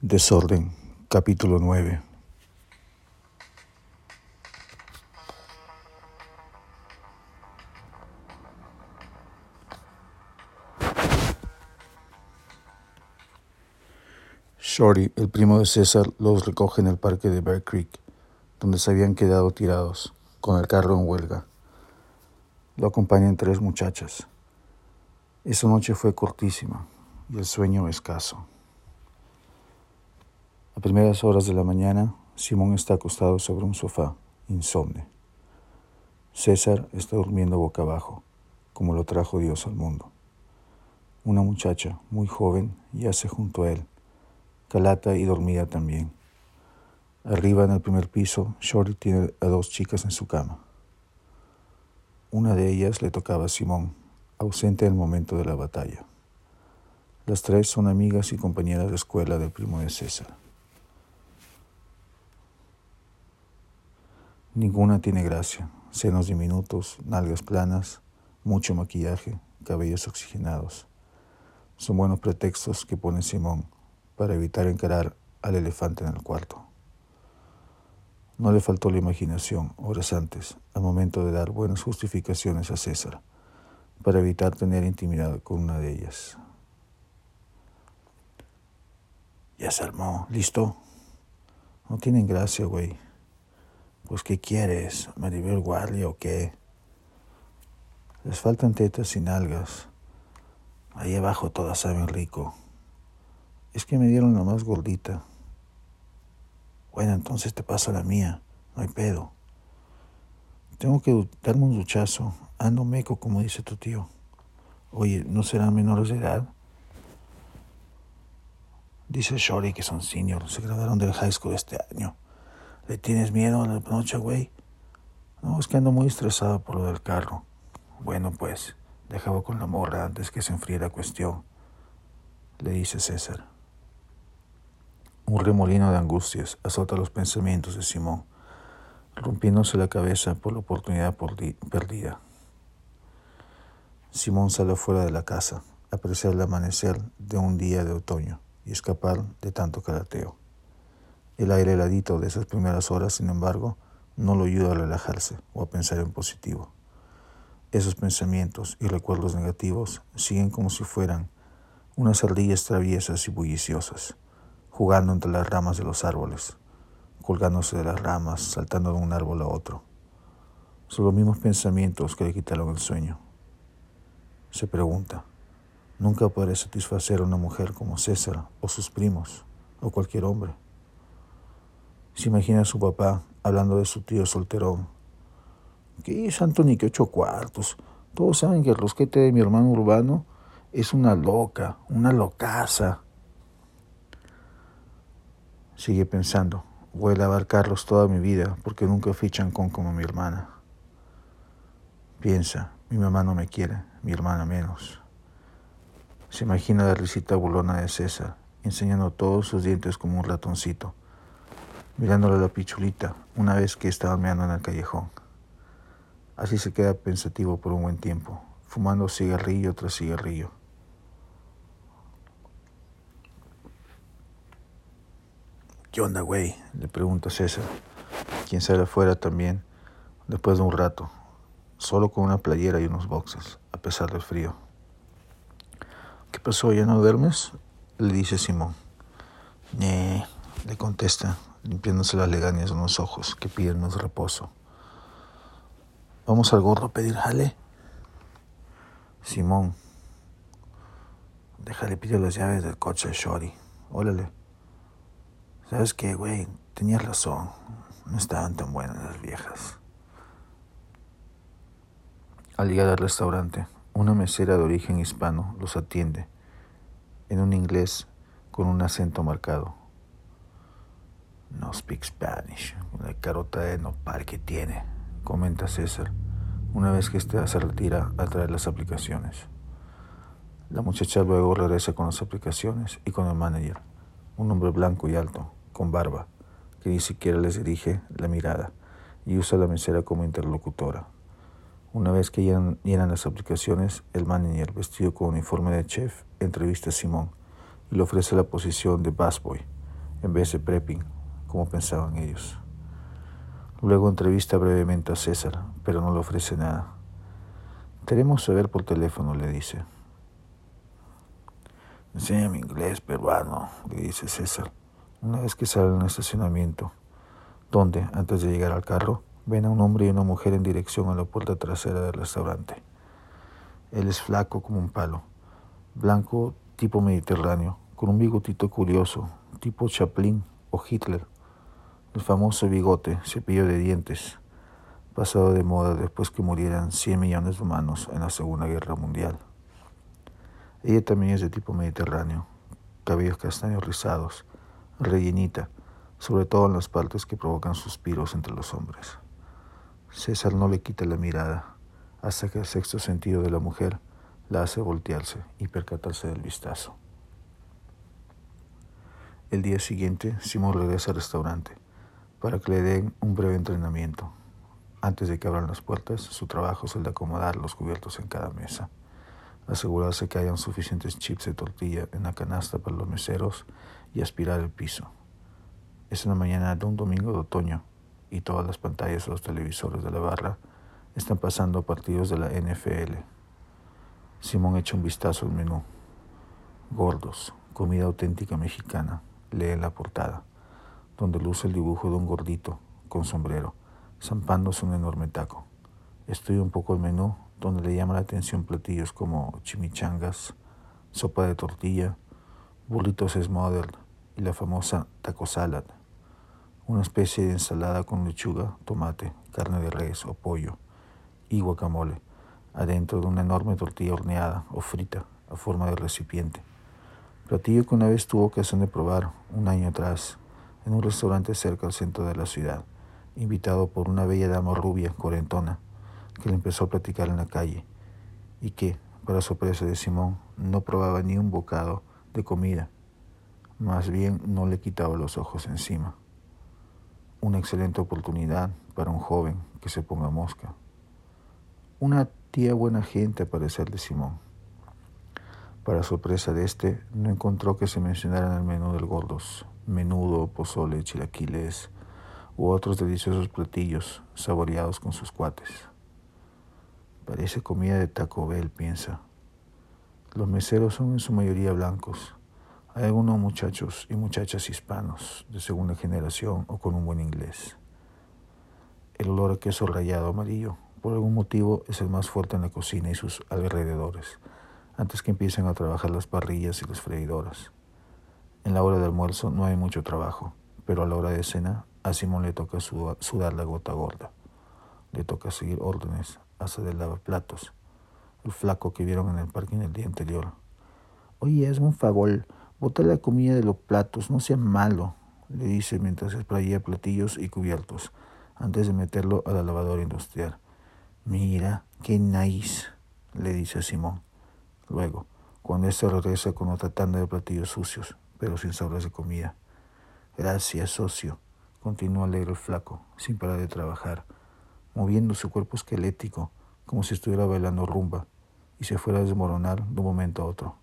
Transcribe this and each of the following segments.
Desorden, capítulo 9. Shorty, el primo de César, los recoge en el parque de Bear Creek, donde se habían quedado tirados, con el carro en huelga. Lo acompañan tres muchachas. Esa noche fue cortísima y el sueño escaso. A primeras horas de la mañana, Simón está acostado sobre un sofá, insomne. César está durmiendo boca abajo, como lo trajo Dios al mundo. Una muchacha, muy joven, yace junto a él, calata y dormida también. Arriba en el primer piso, Shorty tiene a dos chicas en su cama. Una de ellas le tocaba a Simón, ausente en el momento de la batalla. Las tres son amigas y compañeras de escuela del primo de César. Ninguna tiene gracia. Senos diminutos, nalgas planas, mucho maquillaje, cabellos oxigenados. Son buenos pretextos que pone Simón para evitar encarar al elefante en el cuarto. No le faltó la imaginación horas antes, al momento de dar buenas justificaciones a César, para evitar tener intimidad con una de ellas. Ya se armó, ¿listo? No tienen gracia, güey. Pues, ¿qué quieres? ¿Maribel Guardia o qué? Les faltan tetas y nalgas. Ahí abajo todas saben rico. Es que me dieron la más gordita. Bueno, entonces te pasa la mía. No hay pedo. Tengo que darme un duchazo. Ando meco, como dice tu tío. Oye, ¿no serán menores de edad? Dice Shorty que son seniors. Se graduaron del high school este año. ¿Le tienes miedo a la noche, güey? No, es que ando muy estresado por lo del carro. Bueno, pues, dejaba con la morra antes que se enfríe la cuestión, le dice César. Un remolino de angustias azota los pensamientos de Simón, rompiéndose la cabeza por la oportunidad perdida. Simón sale fuera de la casa, apreciar el amanecer de un día de otoño y escapar de tanto carateo. El aire heladito de esas primeras horas, sin embargo, no lo ayuda a relajarse o a pensar en positivo. Esos pensamientos y recuerdos negativos siguen como si fueran unas ardillas traviesas y bulliciosas, jugando entre las ramas de los árboles, colgándose de las ramas, saltando de un árbol a otro. Son los mismos pensamientos que le quitaron el sueño. Se pregunta, ¿nunca podré satisfacer a una mujer como César o sus primos o cualquier hombre? Se imagina a su papá hablando de su tío solterón. ¿Qué es Anthony que ocho cuartos? Todos saben que el rosquete de mi hermano urbano es una loca, una locaza. Sigue pensando, voy a lavar carros toda mi vida porque nunca fichan con como mi hermana. Piensa, mi mamá no me quiere, mi hermana menos. Se imagina la risita burlona de César, enseñando todos sus dientes como un ratoncito mirándole la pichulita una vez que estaba meando en el callejón. Así se queda pensativo por un buen tiempo, fumando cigarrillo tras cigarrillo. ¿Qué onda, güey? Le pregunta César, quien sale afuera también, después de un rato, solo con una playera y unos boxes, a pesar del frío. ¿Qué pasó? ¿Ya no duermes? Le dice Simón. Nee, le contesta, limpiándose las legañas en los ojos que piden más reposo. Vamos al gordo a pedir jale. Simón, déjale pedir las llaves del coche a Shorty. Órale. ¿Sabes qué, güey? Tenías razón. No estaban tan buenas las viejas. Al llegar al restaurante, una mesera de origen hispano los atiende, en un inglés con un acento marcado. No speak Spanish, la carota de nopal que tiene, comenta César, una vez que este se retira a traer las aplicaciones. La muchacha luego regresa con las aplicaciones y con el manager, un hombre blanco y alto, con barba, que ni siquiera les dirige la mirada y usa la mesera como interlocutora. Una vez que llenan las aplicaciones, el manager, vestido con uniforme de chef, entrevista a Simón y le ofrece la posición de busboy en vez de prepping, como pensaban ellos. Luego entrevista brevemente a César, pero no le ofrece nada. Queremos saber por teléfono, le dice. Enséñame inglés peruano, le dice César, una vez que sale en el estacionamiento, donde, antes de llegar al carro, ven a un hombre y una mujer en dirección a la puerta trasera del restaurante. Él es flaco como un palo, blanco tipo mediterráneo, con un bigotito curioso, tipo Chaplin o Hitler. El famoso bigote, cepillo de dientes, pasado de moda después que murieran 100 millones de humanos en la Segunda Guerra Mundial. Ella también es de tipo mediterráneo, cabellos castaños rizados, rellenita, sobre todo en las partes que provocan suspiros entre los hombres. César no le quita la mirada hasta que el sexto sentido de la mujer la hace voltearse y percatarse del vistazo. El día siguiente, Simón regresa al restaurante para que le den un breve entrenamiento. Antes de que abran las puertas, su trabajo es el de acomodar los cubiertos en cada mesa, asegurarse que hayan suficientes chips de tortilla en la canasta para los meseros y aspirar el piso. Es una mañana de un domingo de otoño y todas las pantallas de los televisores de la barra están pasando partidos de la NFL. Simón echa un vistazo al menú. Gordos, comida auténtica mexicana, lee la portada, donde luce el dibujo de un gordito con sombrero, zampándose un enorme taco. Estudia un poco el menú, donde le llama la atención platillos como chimichangas, sopa de tortilla, burritos smothered y la famosa taco salad una especie de ensalada con lechuga, tomate, carne de res o pollo y guacamole, adentro de una enorme tortilla horneada o frita a forma de recipiente. Platillo que una vez tuvo ocasión de probar un año atrás en un restaurante cerca al centro de la ciudad, invitado por una bella dama rubia, cuarentona, que le empezó a platicar en la calle y que, para sorpresa de Simón, no probaba ni un bocado de comida, más bien no le quitaba los ojos encima una excelente oportunidad para un joven que se ponga mosca. Una tía buena gente a parecer de Simón. Para sorpresa de este, no encontró que se mencionara en el menú del gordos, menudo, pozole, chilaquiles u otros deliciosos platillos saboreados con sus cuates. Parece comida de Taco Bell, piensa. Los meseros son en su mayoría blancos, hay algunos muchachos y muchachas hispanos de segunda generación o con un buen inglés. El olor a queso rallado amarillo, por algún motivo, es el más fuerte en la cocina y sus alrededores, antes que empiecen a trabajar las parrillas y las freidoras. En la hora de almuerzo no hay mucho trabajo, pero a la hora de cena a Simón le toca sudar la gota gorda. Le toca seguir órdenes hasta del lavaplatos, el flaco que vieron en el parking el día anterior. Oye, es un favor, Bota la comida de los platos, no sea malo, le dice mientras sprayea platillos y cubiertos, antes de meterlo a la lavadora industrial. Mira, qué nice, le dice a Simón. Luego, cuando éste regresa con otra tanda de platillos sucios, pero sin sobras de comida. Gracias, socio, continúa alegre el flaco, sin parar de trabajar, moviendo su cuerpo esquelético como si estuviera bailando rumba y se fuera a desmoronar de un momento a otro.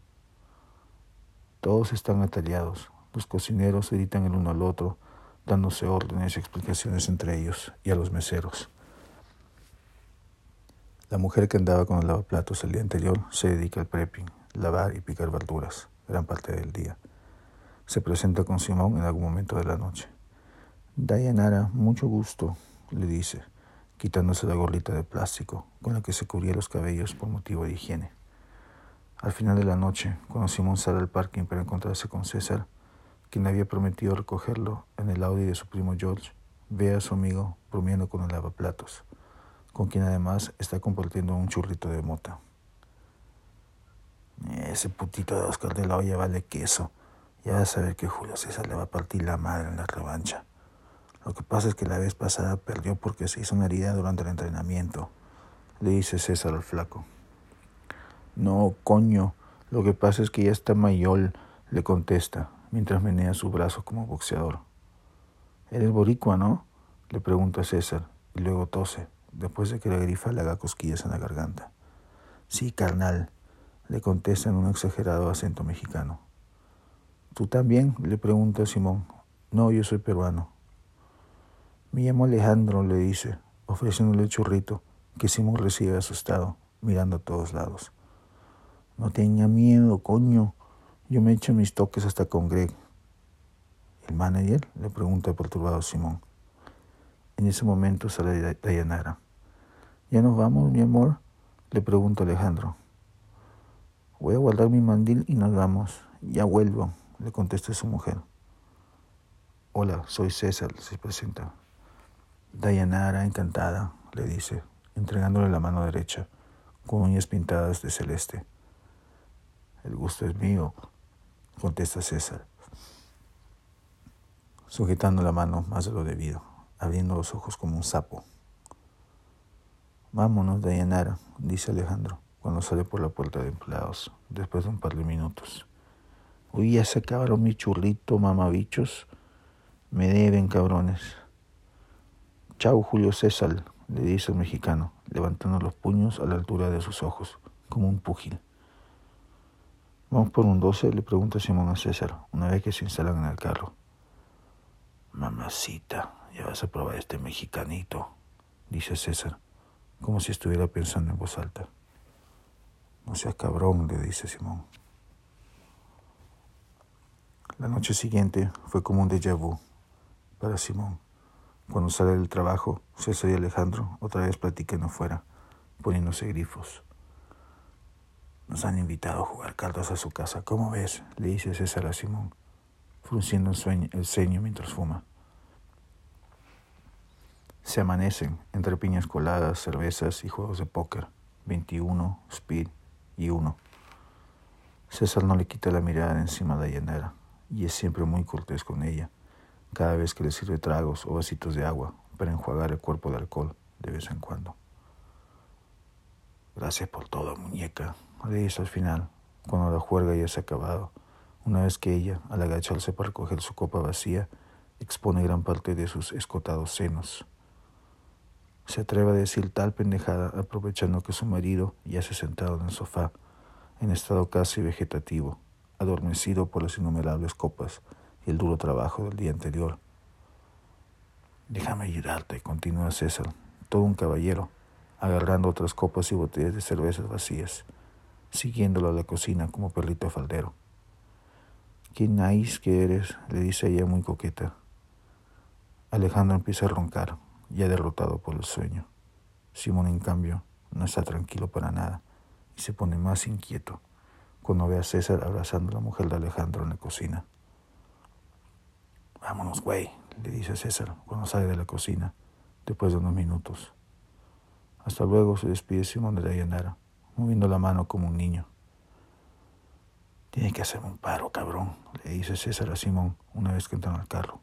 Todos están atallados. Los cocineros editan el uno al otro, dándose órdenes y explicaciones entre ellos y a los meseros. La mujer que andaba con el lavaplatos el día anterior se dedica al prepping, lavar y picar verduras, gran parte del día. Se presenta con Simón en algún momento de la noche. Dayanara, mucho gusto, le dice, quitándose la gorrita de plástico con la que se cubría los cabellos por motivo de higiene. Al final de la noche, cuando Simón sale al parking para encontrarse con César, quien había prometido recogerlo en el Audi de su primo George, ve a su amigo bromeando con el lavaplatos, con quien además está compartiendo un churrito de mota. Ese putito de Oscar de la olla vale queso. Ya vas a ver que Julio César le va a partir la madre en la revancha. Lo que pasa es que la vez pasada perdió porque se hizo una herida durante el entrenamiento, le dice César al flaco. No, coño, lo que pasa es que ya está mayor, le contesta, mientras menea su brazo como boxeador. Eres boricua, ¿no? le pregunta César, y luego tose, después de que la grifa le haga cosquillas en la garganta. Sí, carnal, le contesta en un exagerado acento mexicano. ¿Tú también? le pregunta Simón, No, yo soy peruano. Me llamo Alejandro, le dice, ofreciéndole el churrito, que Simón recibe asustado, mirando a todos lados. No tenga miedo, coño. Yo me echo mis toques hasta con Greg. ¿El manager? le pregunta perturbado Simón. En ese momento sale Dayanara. ¿Ya nos vamos, mi amor? le pregunta Alejandro. Voy a guardar mi mandil y nos vamos. Ya vuelvo, le contesta su mujer. Hola, soy César, se presenta. Dayanara, encantada, le dice, entregándole la mano derecha, con uñas pintadas de celeste. El gusto es mío, contesta César, sujetando la mano más de lo debido, abriendo los ojos como un sapo. Vámonos, Dayanara, dice Alejandro, cuando sale por la puerta de empleados, después de un par de minutos. Uy, ya se acabaron mi churrito, mamabichos. Me deben, cabrones. Chau, Julio César, le dice el mexicano, levantando los puños a la altura de sus ojos, como un púgil. Vamos por un doce, le pregunta Simón a César, una vez que se instalan en el carro. Mamacita, ya vas a probar este mexicanito, dice César, como si estuviera pensando en voz alta. No seas cabrón, le dice Simón. La noche siguiente fue como un déjà vu para Simón. Cuando sale del trabajo, César y Alejandro otra vez platican afuera, poniéndose grifos. Nos han invitado a jugar cartas a su casa. ¿Cómo ves? le dice César a Simón, frunciendo el, ceño mientras fuma. Se amanecen entre piñas coladas, cervezas y juegos de póker. 21, speed y 1. César no le quita la mirada encima de Dayanara y es siempre muy cortés con ella, cada vez que le sirve tragos o vasitos de agua para enjuagar el cuerpo de alcohol de vez en cuando. Gracias por todo, muñeca, le dice al final, cuando la juerga ya se ha acabado, una vez que ella, al agacharse para recoger su copa vacía, expone gran parte de sus escotados senos. Se atreve a decir tal pendejada aprovechando que su marido ya se ha sentado en el sofá, en estado casi vegetativo, adormecido por las innumerables copas y el duro trabajo del día anterior. Déjame ayudarte, continúa César, todo un caballero, agarrando otras copas y botellas de cervezas vacías siguiéndolo a la cocina como perrito faldero. Qué nice que eres, le dice ella muy coqueta. Alejandro empieza a roncar, ya derrotado por el sueño. Simón, en cambio, no está tranquilo para nada y se pone más inquieto cuando ve a César abrazando a la mujer de Alejandro en la cocina. Vámonos, güey, le dice César cuando sale de la cocina, después de unos minutos. Hasta luego se despide Simón de Dayanara moviendo la mano como un niño. Tiene que hacerme un paro, cabrón, le dice César a Simón una vez que entran al carro.